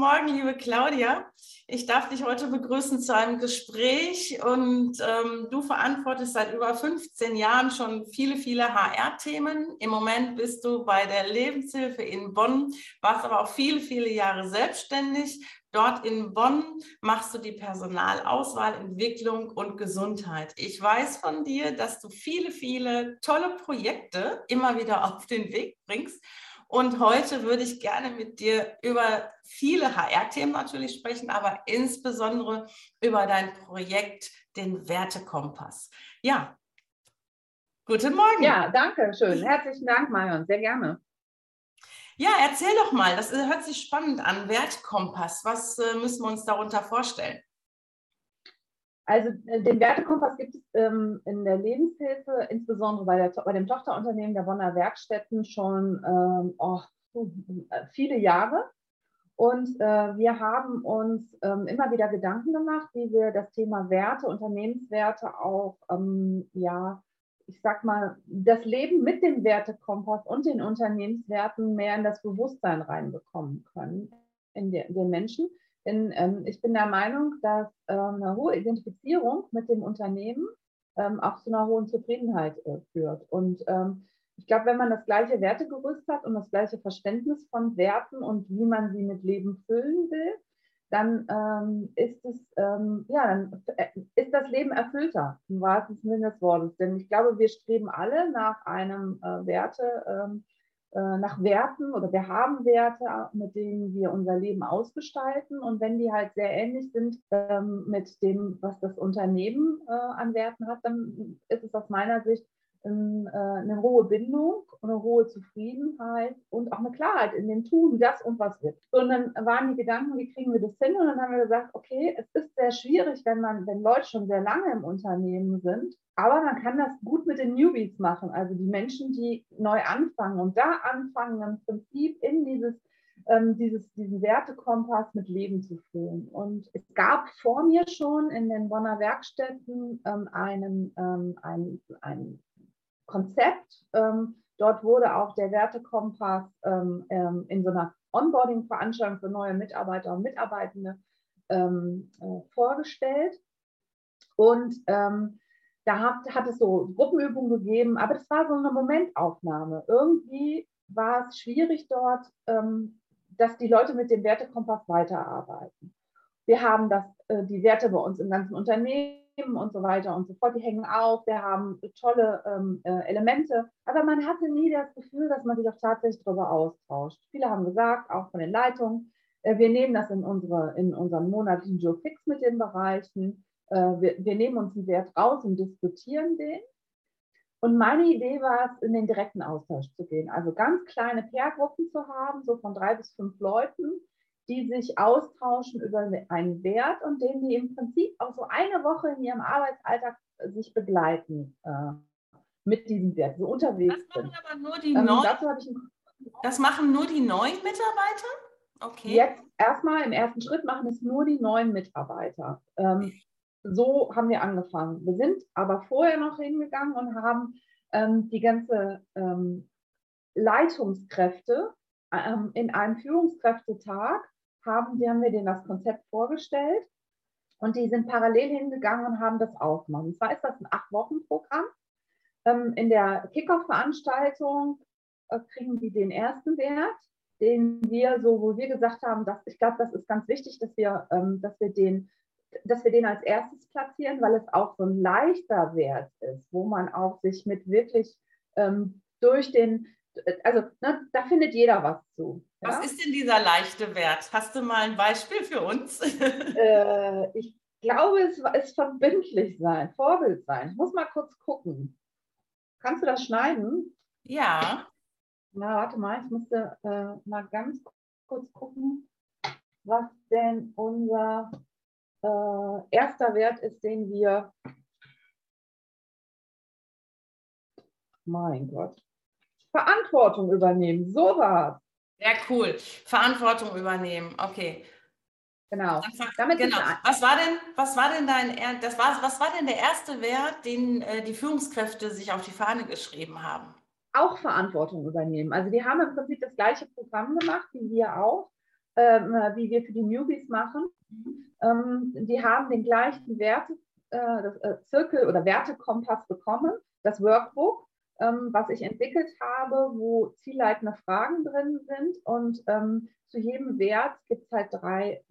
Morgen, liebe Claudia. Ich darf dich heute begrüßen zu einem Gespräch und ähm, du verantwortest seit über 15 Jahren schon viele, viele HR-Themen. Im Moment bist du bei der Lebenshilfe in Bonn, warst aber auch viele, viele Jahre selbstständig. Dort in Bonn machst du die Personalauswahl, Entwicklung und Gesundheit. Ich weiß von dir, dass du viele, viele tolle Projekte immer wieder auf den Weg bringst. Und heute würde ich gerne mit dir über viele HR-Themen natürlich sprechen, aber insbesondere über dein Projekt, den Wertekompass. Ja, guten Morgen. Ja, danke schön. Herzlichen Dank, Marion. Sehr gerne. Ja, erzähl doch mal, das hört sich spannend an. Wertekompass, was äh, müssen wir uns darunter vorstellen? Also äh, den Wertekompass gibt es ähm, in der Lebenshilfe, insbesondere bei, der, bei dem Tochterunternehmen der Bonner Werkstätten schon ähm, oh, viele Jahre. Und äh, wir haben uns ähm, immer wieder Gedanken gemacht, wie wir das Thema Werte, Unternehmenswerte auch, ähm, ja, ich sag mal, das Leben mit dem Wertekompass und den Unternehmenswerten mehr in das Bewusstsein reinbekommen können in den Menschen. Denn ähm, ich bin der Meinung, dass ähm, eine hohe Identifizierung mit dem Unternehmen ähm, auch zu einer hohen Zufriedenheit äh, führt. Und ähm, ich glaube, wenn man das gleiche Wertegerüst hat und das gleiche Verständnis von Werten und wie man sie mit Leben füllen will, dann ähm, ist es ähm, ja dann äh, ist das Leben erfüllter im wahrsten Sinne des Wortes. Denn ich glaube, wir streben alle nach einem äh, Werte nach Werten oder wir haben Werte, mit denen wir unser Leben ausgestalten. Und wenn die halt sehr ähnlich sind ähm, mit dem, was das Unternehmen äh, an Werten hat, dann ist es aus meiner Sicht ähm, äh, eine hohe Bindung, eine hohe Zufriedenheit und auch eine Klarheit in dem Tun, das und was wird. Und dann waren die Gedanken, wie kriegen wir das hin? Und dann haben wir gesagt, okay, es ist sehr schwierig, wenn man, wenn Leute schon sehr lange im Unternehmen sind, aber man kann das gut mit den Newbies machen, also die Menschen, die neu anfangen und da anfangen, im Prinzip in dieses ähm, dieses, diesen Wertekompass mit Leben zu füllen. Und es gab vor mir schon in den Bonner Werkstätten ähm, einen, ähm, ein, ein Konzept. Ähm, dort wurde auch der Wertekompass ähm, ähm, in so einer Onboarding-Veranstaltung für neue Mitarbeiter und Mitarbeitende äh, vorgestellt. Und da hat, hat es so Gruppenübungen gegeben, aber das war so eine Momentaufnahme. Irgendwie war es schwierig dort, dass die Leute mit dem Wertekompass weiterarbeiten. Wir haben das, äh, die Werte bei uns im ganzen Unternehmen und so weiter und so fort. Die hängen auf, wir haben tolle ähm, äh, Elemente, aber man hatte nie das Gefühl, dass man sich auch tatsächlich darüber austauscht. Viele haben gesagt, auch von den Leitungen, äh, wir nehmen das in, unsere, in unseren monatlichen Joe Fix mit den Bereichen. Äh, wir, wir nehmen uns einen Wert raus und diskutieren den. Und meine Idee war es, in den direkten Austausch zu gehen. Also ganz kleine Pair-Gruppen zu haben, so von drei bis fünf Leuten, die sich austauschen über einen Wert und den die im Prinzip auch so eine Woche in ihrem Arbeitsalltag sich begleiten äh, mit diesem Wert, so unterwegs das machen Aber nur die ähm, neuen, das machen nur die neuen Mitarbeiter? Okay. Jetzt erstmal im ersten Schritt machen es nur die neuen Mitarbeiter. Ähm, so haben wir angefangen. Wir sind aber vorher noch hingegangen und haben ähm, die ganze ähm, Leitungskräfte ähm, in einem Führungskräftetag haben, die haben wir denen das Konzept vorgestellt und die sind parallel hingegangen und haben das aufgemacht. Und zwar ist das ein Acht-Wochen-Programm. Ähm, in der Kickoff-Veranstaltung äh, kriegen die den ersten Wert, den wir so, wo wir gesagt haben, dass ich glaube, das ist ganz wichtig, dass wir, ähm, dass wir den dass wir den als erstes platzieren, weil es auch so ein leichter Wert ist, wo man auch sich mit wirklich ähm, durch den, also ne, da findet jeder was zu. Ja? Was ist denn dieser leichte Wert? Hast du mal ein Beispiel für uns? äh, ich glaube, es ist verbindlich sein, Vorbild sein. Ich muss mal kurz gucken. Kannst du das schneiden? Ja. Na, warte mal, ich musste äh, mal ganz kurz gucken, was denn unser äh, erster Wert ist, den wir. Mein Gott. Verantwortung übernehmen, so war Sehr cool. Verantwortung übernehmen, okay. Genau. Damit genau. Was war denn, was war denn dein, das war, was war denn der erste Wert, den äh, die Führungskräfte sich auf die Fahne geschrieben haben? Auch Verantwortung übernehmen. Also die haben im Prinzip das gleiche Programm gemacht wie wir auch, ähm, wie wir für die Newbies machen. Mhm. Ähm, die haben den gleichen Werte, äh, das, äh, Zirkel oder Wertekompass bekommen, das Workbook, was ich entwickelt habe, wo zielleitende Fragen drin sind. Und ähm, zu jedem Wert gibt es halt drei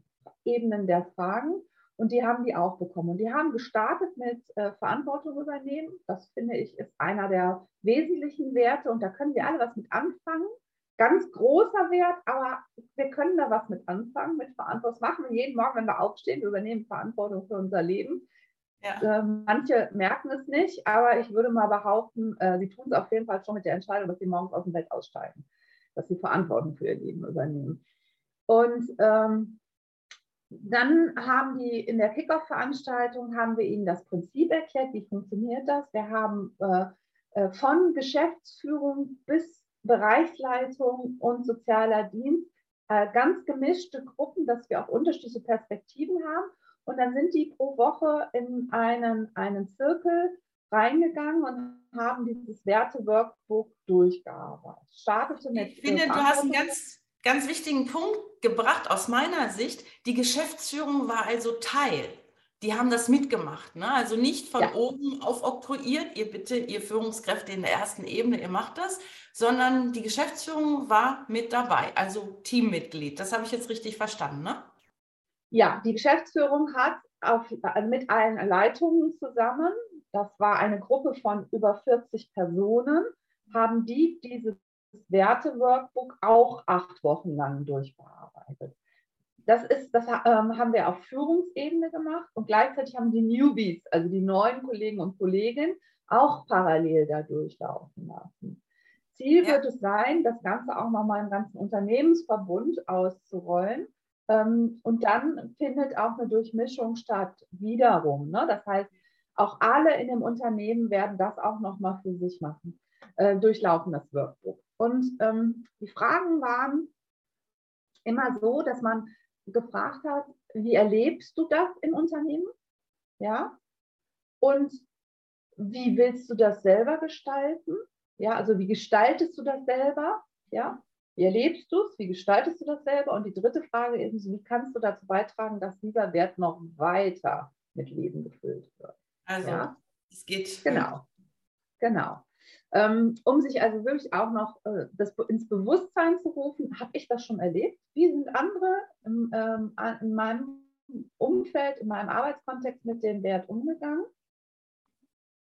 Ebenen der Fragen. Und die haben die auch bekommen. Und die haben gestartet mit äh, Verantwortung übernehmen. Das finde ich ist einer der wesentlichen Werte. Und da können wir alle was mit anfangen. Ganz großer Wert, aber wir können da was mit anfangen, mit Verantwortung. Das machen wir jeden Morgen, wenn wir aufstehen. Wir übernehmen Verantwortung für unser Leben. Ja. Ähm, manche merken es nicht, aber ich würde mal behaupten, äh, sie tun es auf jeden Fall schon mit der Entscheidung, dass sie morgens aus dem Bett aussteigen, dass sie Verantwortung für ihr Leben übernehmen. Und ähm, dann haben die in der Kickoff-Veranstaltung haben wir ihnen das Prinzip erklärt, wie funktioniert das. Wir haben äh, äh, von Geschäftsführung bis Bereichsleitung und sozialer Dienst äh, ganz gemischte Gruppen, dass wir auch unterschiedliche Perspektiven haben. Und dann sind die pro Woche in einen, einen Zirkel reingegangen und haben dieses Werte-Workbook durchgearbeitet. Startete mit ich finde, du hast einen ganz ganz wichtigen Punkt gebracht aus meiner Sicht. Die Geschäftsführung war also Teil. Die haben das mitgemacht. Ne? Also nicht von ja. oben aufoktroyiert, ihr bitte, ihr Führungskräfte in der ersten Ebene, ihr macht das, sondern die Geschäftsführung war mit dabei, also Teammitglied. Das habe ich jetzt richtig verstanden, ne? Ja, die Geschäftsführung hat auf, also mit allen Leitungen zusammen, das war eine Gruppe von über 40 Personen, haben die diese Werte-Workbook auch acht Wochen lang durchbearbeitet. Das, ist, das ähm, haben wir auf Führungsebene gemacht und gleichzeitig haben die Newbies, also die neuen Kollegen und Kolleginnen, auch parallel da durchlaufen lassen. Ziel ja. wird es sein, das Ganze auch nochmal im ganzen Unternehmensverbund auszurollen. Ähm, und dann findet auch eine Durchmischung statt, wiederum. Ne? Das heißt, auch alle in dem Unternehmen werden das auch nochmal für sich machen, äh, durchlaufen das Workbook. Und ähm, die Fragen waren immer so, dass man gefragt hat, wie erlebst du das im Unternehmen? Ja. Und wie willst du das selber gestalten? Ja, also wie gestaltest du das selber? Ja. Wie erlebst du es? Wie gestaltest du das selber? Und die dritte Frage ist, wie kannst du dazu beitragen, dass dieser Wert noch weiter mit Leben gefüllt wird? Also, ja? es geht. Genau. Genau. Ähm, um sich also wirklich auch noch äh, das ins Bewusstsein zu rufen, habe ich das schon erlebt? Wie sind andere im, ähm, in meinem Umfeld, in meinem Arbeitskontext mit dem Wert umgegangen?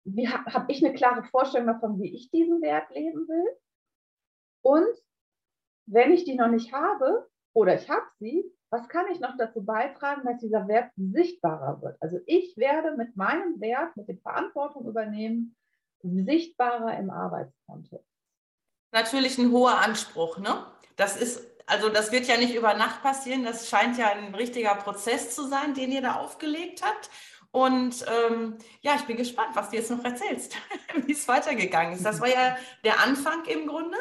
Wie ha, habe ich eine klare Vorstellung davon, wie ich diesen Wert leben will? Und wenn ich die noch nicht habe oder ich habe sie, was kann ich noch dazu beitragen, dass dieser Wert sichtbarer wird? Also ich werde mit meinem Wert, mit der Verantwortung übernehmen, sichtbarer im Arbeitskontext. Natürlich ein hoher Anspruch, ne? Das ist, also das wird ja nicht über Nacht passieren, das scheint ja ein richtiger Prozess zu sein, den ihr da aufgelegt habt. Und ähm, ja, ich bin gespannt, was du jetzt noch erzählst, wie es weitergegangen ist. Das war ja der Anfang im Grunde,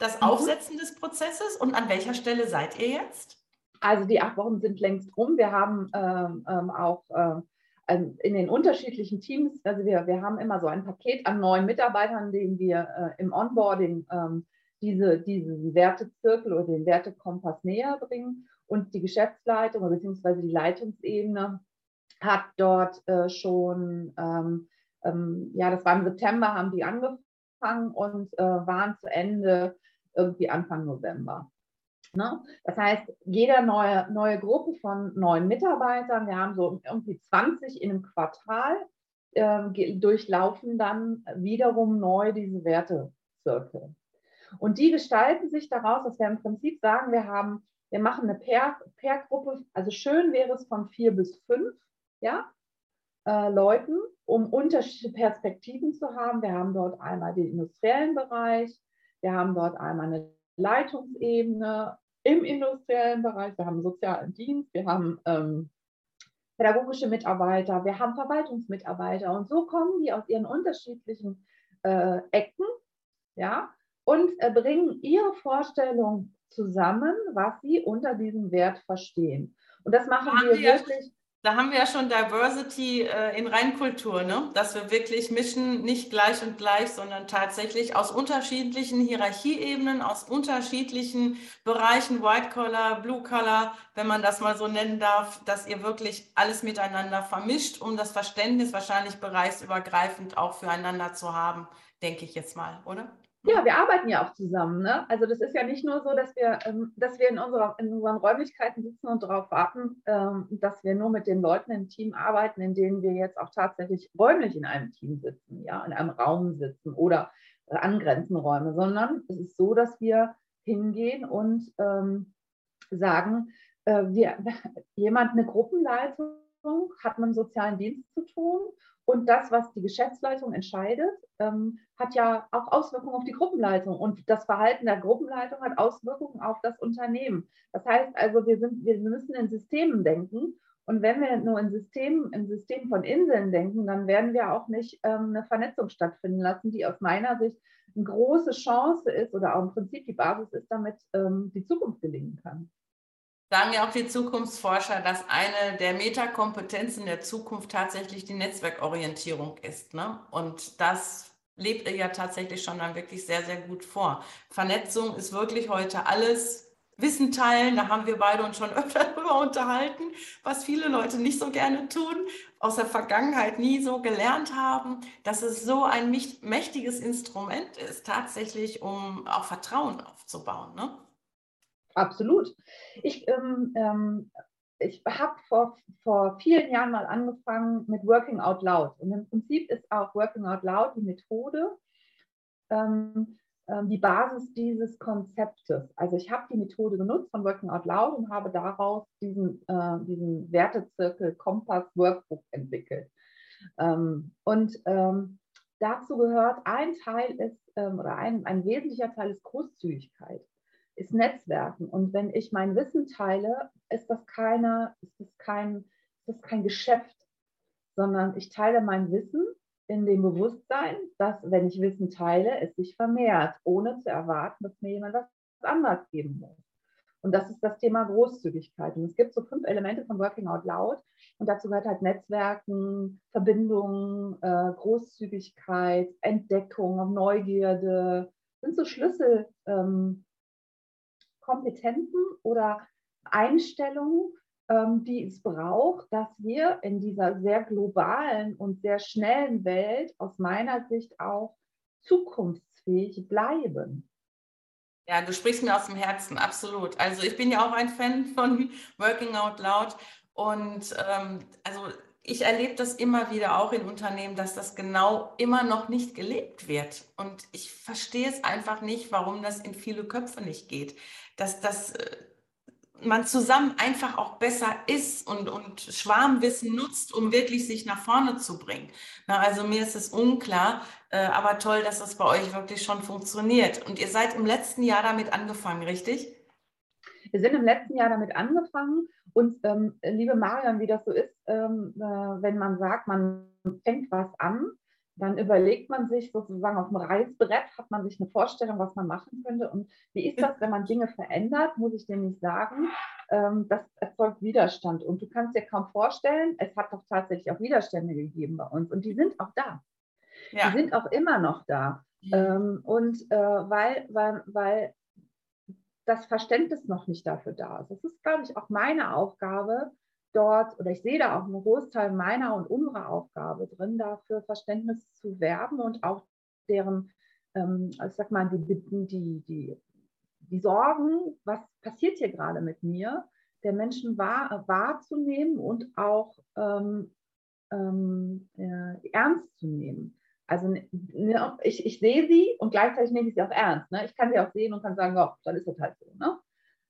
das mhm. Aufsetzen des Prozesses. Und an welcher Stelle seid ihr jetzt? Also die acht Wochen sind längst rum. Wir haben ähm, ähm auch äh, ähm, in den unterschiedlichen Teams, also wir, wir haben immer so ein Paket an neuen Mitarbeitern, denen wir äh, im Onboarding ähm, diese, diesen Wertezirkel oder den Wertekompass näher bringen. Und die Geschäftsleitung bzw. die Leitungsebene hat dort äh, schon, ähm, ähm, ja, das war im September, haben die angefangen und äh, waren zu Ende irgendwie Anfang November. Ne? Das heißt, jede neue, neue Gruppe von neuen Mitarbeitern, wir haben so irgendwie 20 in einem Quartal, äh, durchlaufen dann wiederum neu diese Wertezirkel. Und die gestalten sich daraus, dass wir im Prinzip sagen, wir haben, wir machen eine Pair-Gruppe, also schön wäre es von vier bis fünf, ja, äh, Leuten, um unterschiedliche Perspektiven zu haben. Wir haben dort einmal den industriellen Bereich, Wir haben dort einmal eine Leitungsebene im industriellen Bereich, wir haben sozialen Dienst, wir haben ähm, pädagogische Mitarbeiter, wir haben Verwaltungsmitarbeiter und so kommen die aus ihren unterschiedlichen äh, Ecken, ja, und äh, bringen ihre Vorstellung zusammen, was sie unter diesem Wert verstehen. Und das machen wir, wir wirklich da haben wir ja schon Diversity äh, in Reinkultur, ne? dass wir wirklich mischen, nicht gleich und gleich, sondern tatsächlich aus unterschiedlichen Hierarchieebenen, aus unterschiedlichen Bereichen, White Collar, Blue Collar, wenn man das mal so nennen darf, dass ihr wirklich alles miteinander vermischt, um das Verständnis wahrscheinlich bereichsübergreifend auch füreinander zu haben, denke ich jetzt mal, oder? Ja, wir arbeiten ja auch zusammen. Ne? Also das ist ja nicht nur so, dass wir, ähm, dass wir in, unserer, in unseren Räumlichkeiten sitzen und darauf warten, ähm, dass wir nur mit den Leuten im Team arbeiten, in denen wir jetzt auch tatsächlich räumlich in einem Team sitzen, ja, in einem Raum sitzen oder angrenzende Räume, sondern es ist so, dass wir hingehen und ähm, sagen, äh, wir, jemand eine Gruppenleitung hat mit dem sozialen Dienst zu tun und das, was die Geschäftsleitung entscheidet, ähm, hat ja auch Auswirkungen auf die Gruppenleitung. Und das Verhalten der Gruppenleitung hat Auswirkungen auf das Unternehmen. Das heißt also, wir, sind, wir müssen in Systemen denken. Und wenn wir nur in Systemen, im System von Inseln denken, dann werden wir auch nicht ähm, eine Vernetzung stattfinden lassen, die aus meiner Sicht eine große Chance ist oder auch im Prinzip die Basis ist, damit ähm, die Zukunft gelingen kann sagen ja auch die Zukunftsforscher, dass eine der Metakompetenzen der Zukunft tatsächlich die Netzwerkorientierung ist. Ne? Und das lebt ihr ja tatsächlich schon dann wirklich sehr, sehr gut vor. Vernetzung ist wirklich heute alles. Wissen teilen, da haben wir beide uns schon öfter darüber unterhalten, was viele Leute nicht so gerne tun, aus der Vergangenheit nie so gelernt haben, dass es so ein mächtiges Instrument ist, tatsächlich, um auch Vertrauen aufzubauen. Ne? Absolut. Ich, ähm, ähm, ich habe vor, vor vielen Jahren mal angefangen mit Working Out Loud. Und im Prinzip ist auch Working Out Loud die Methode, ähm, ähm die Basis dieses Konzeptes. Also ich habe die Methode genutzt von Working Out Loud und habe daraus diesen, äh, diesen Wertezirkel Kompass Workbook entwickelt. Ähm, und ähm, dazu gehört ein Teil ist, oder ein, ein wesentlicher Teil ist Großzügigkeit ist Netzwerken. Und wenn ich mein Wissen teile, ist das keine, ist das kein, ist das kein Geschäft, sondern ich teile mein Wissen in dem Bewusstsein, dass wenn ich Wissen teile, es sich vermehrt, ohne zu erwarten, dass mir jemand was anderes geben muss. Und das ist das Thema Großzügigkeit. Und es gibt so fünf Elemente von Working Out Loud. Und dazu gehört halt Netzwerken, Verbindungen, äh, Großzügigkeit, Entdeckung, Neugierde. Sind so Schlüssel, ähm, Kompetenzen oder Einstellungen, ähm, die es braucht, dass wir in dieser sehr globalen und sehr schnellen Welt aus meiner Sicht auch zukunftsfähig bleiben. Ja, du sprichst mir aus dem Herzen, absolut. Also ich bin ja auch ein Fan von Working Out Loud und ähm, also ich erlebe das immer wieder auch in Unternehmen, dass das genau immer noch nicht gelebt wird. Und ich verstehe es einfach nicht, warum das in viele Köpfe nicht geht. Dass, dass äh, man zusammen einfach auch besser ist und, und Schwarmwissen nutzt, um wirklich sich nach vorne zu bringen. Na, also mir ist es unklar, äh, aber toll, dass das bei euch wirklich schon funktioniert. Und ihr seid im letzten Jahr damit angefangen, richtig? Wir sind im letzten Jahr damit angefangen und ähm, liebe Marion, wie das so ist, ähm, äh, wenn man sagt, man fängt was an, dann überlegt man sich sozusagen auf dem Reißbrett, hat man sich eine Vorstellung, was man machen könnte. Und wie ist das, wenn man Dinge verändert, muss ich dir nicht sagen. Ähm, das erzeugt Widerstand. Und du kannst dir kaum vorstellen, es hat doch tatsächlich auch Widerstände gegeben bei uns. Und die sind auch da. Ja. Die sind auch immer noch da. Mhm. Ähm, und äh, weil, weil, weil das Verständnis noch nicht dafür da ist. Das ist, glaube ich, auch meine Aufgabe dort, oder ich sehe da auch einen Großteil meiner und unserer Aufgabe drin, dafür Verständnis zu werben und auch deren, ähm, ich sag mal, die, die, die, die Sorgen, was passiert hier gerade mit mir, der Menschen wahr, wahrzunehmen und auch ähm, ähm, äh, ernst zu nehmen. Also ne, ich, ich sehe sie und gleichzeitig nehme ich sie auch ernst. Ne? Ich kann sie auch sehen und kann sagen, oh, dann ist es halt so. Ne?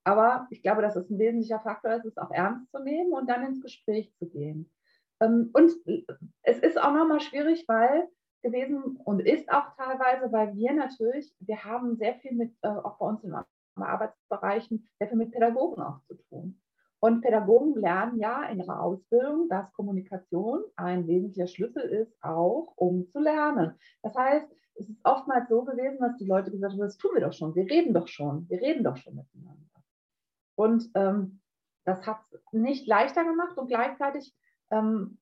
Aber ich glaube, dass es ein wesentlicher Faktor ist, es auch ernst zu nehmen und dann ins Gespräch zu gehen. Ähm, und es ist auch nochmal schwierig, weil gewesen und ist auch teilweise, weil wir natürlich, wir haben sehr viel mit, äh, auch bei uns in Arbeitsbereichen, sehr viel mit Pädagogen auch zu tun. Und Pädagogen lernen ja in ihrer Ausbildung, dass Kommunikation ein wesentlicher Schlüssel ist, auch um zu lernen. Das heißt, es ist oftmals so gewesen, dass die Leute gesagt haben, das tun wir doch schon, wir reden doch schon, wir reden doch schon miteinander. Und ähm, das hat es nicht leichter gemacht und gleichzeitig ähm,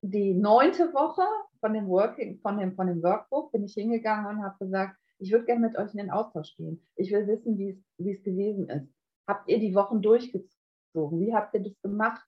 die neunte Woche von dem, Working, von, dem, von dem Workbook bin ich hingegangen und habe gesagt, ich würde gerne mit euch in den Austausch gehen. Ich will wissen, wie es gewesen ist. Habt ihr die Wochen durchgezogen? Wie habt ihr das gemacht?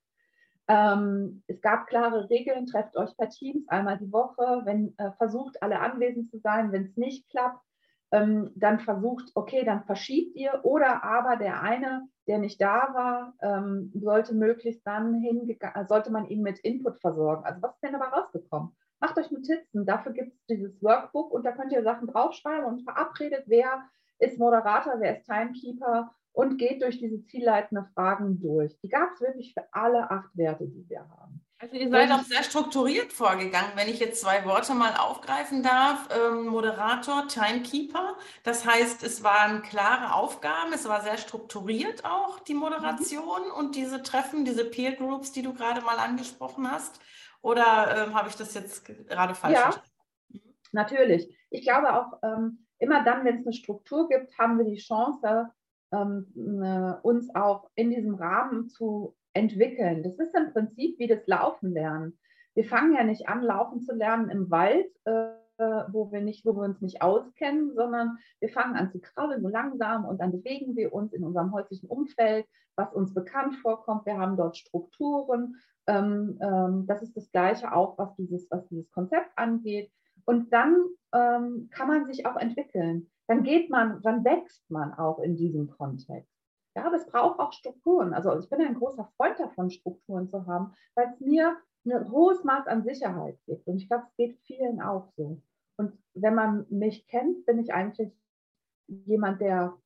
Ähm, es gab klare Regeln, trefft euch per Teams einmal die Woche, wenn äh, versucht, alle anwesend zu sein. Wenn es nicht klappt, ähm, dann versucht, okay, dann verschiebt ihr oder aber der eine, der nicht da war, ähm, sollte möglichst dann hingegangen, sollte man ihn mit Input versorgen. Also was ist denn dabei rausgekommen? Macht euch Notizen, dafür gibt es dieses Workbook und da könnt ihr Sachen draufschreiben und verabredet, wer ist Moderator, wer ist Timekeeper und geht durch diese zielleitenden Fragen durch. Die gab es wirklich für alle acht Werte, die wir haben. Also ihr seid auch sehr strukturiert vorgegangen, wenn ich jetzt zwei Worte mal aufgreifen darf. Ähm, Moderator, Timekeeper. Das heißt, es waren klare Aufgaben, es war sehr strukturiert auch, die Moderation mhm. und diese Treffen, diese Peer Groups, die du gerade mal angesprochen hast. Oder ähm, habe ich das jetzt gerade falsch ja, verstanden? Natürlich. Ich glaube auch, ähm, immer dann, wenn es eine Struktur gibt, haben wir die Chance, ähm, äh, uns auch in diesem Rahmen zu entwickeln. Das ist im Prinzip wie das Laufen lernen. Wir fangen ja nicht an, laufen zu lernen im Wald, äh, wo wir nicht, wo wir uns nicht auskennen, sondern wir fangen an zu krabbeln, so langsam und dann bewegen wir uns in unserem häuslichen Umfeld, was uns bekannt vorkommt. Wir haben dort Strukturen. Ähm, ähm, das ist das Gleiche auch, was dieses, was dieses Konzept angeht. Und dann ähm, kann man sich auch entwickeln. Dann geht man, dann wächst man auch in diesem Kontext. Ja, aber es braucht auch Strukturen. Also ich bin ein großer Freund davon, Strukturen zu haben, weil es mir ein hohes Maß an Sicherheit gibt. Und ich glaube, es geht vielen auch so. Und wenn man mich kennt, bin ich eigentlich jemand, der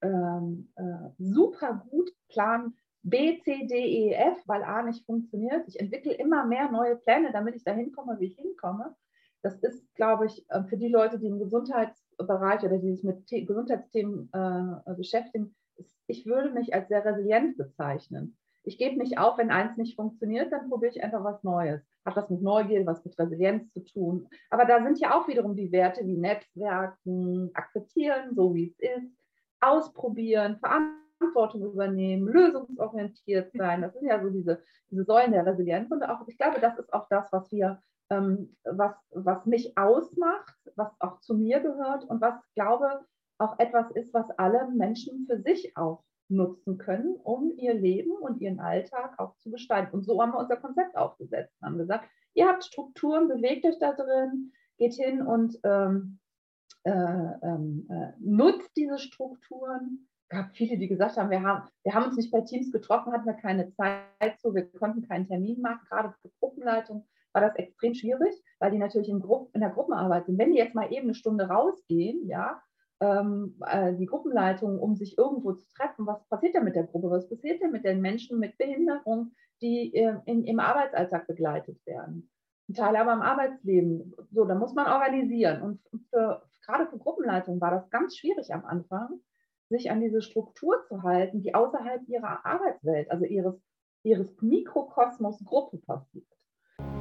ähm, äh, super gut plant B, C, D, E, F, weil A nicht funktioniert. Ich entwickle immer mehr neue Pläne, damit ich dahin komme, wie ich hinkomme. Das ist, glaube ich, äh, für die Leute, die im Gesundheitsbereich oder die sich mit Gesundheitsthemen äh, beschäftigen, ich würde mich als sehr resilient bezeichnen. Ich gebe nicht auf, wenn eins nicht funktioniert, dann probiere ich einfach was Neues. Hat was mit Neugier, was mit Resilienz zu tun. Aber da sind ja auch wiederum die Werte wie Netzwerken, akzeptieren, so wie es ist, ausprobieren, Verantwortung übernehmen, lösungsorientiert sein. Das sind ja so diese, diese Säulen der Resilienz. Und auch, ich glaube, das ist auch das, was wir, was, was mich ausmacht, was auch zu mir gehört und was, glaube auch etwas ist, was alle Menschen für sich auch nutzen können, um ihr Leben und ihren Alltag auch zu gestalten. Und so haben wir unser Konzept aufgesetzt. Wir haben gesagt, ihr habt Strukturen, bewegt euch da drin, geht hin und ähm, äh, ähm, äh, nutzt diese Strukturen. Es gab viele, die gesagt haben, wir haben, wir haben uns nicht bei Teams getroffen, hatten wir keine Zeit zu, wir konnten keinen Termin machen. Gerade für Gruppenleitung war das extrem schwierig, weil die natürlich in, Gru in der Gruppenarbeit sind. Wenn die jetzt mal eben eine Stunde rausgehen, ja, ähm, äh, die Gruppenleitung, um sich irgendwo zu treffen. Was passiert denn mit der Gruppe? Was passiert denn mit den Menschen mit Behinderung, die äh, in, im Arbeitsalltag begleitet werden? Ein Teil aber im Arbeitsleben. So, da muss man organisieren. Und für, gerade für Gruppenleitungen war das ganz schwierig am Anfang, sich an diese Struktur zu halten, die außerhalb ihrer Arbeitswelt, also ihres, ihres Mikrokosmos Gruppe passiert.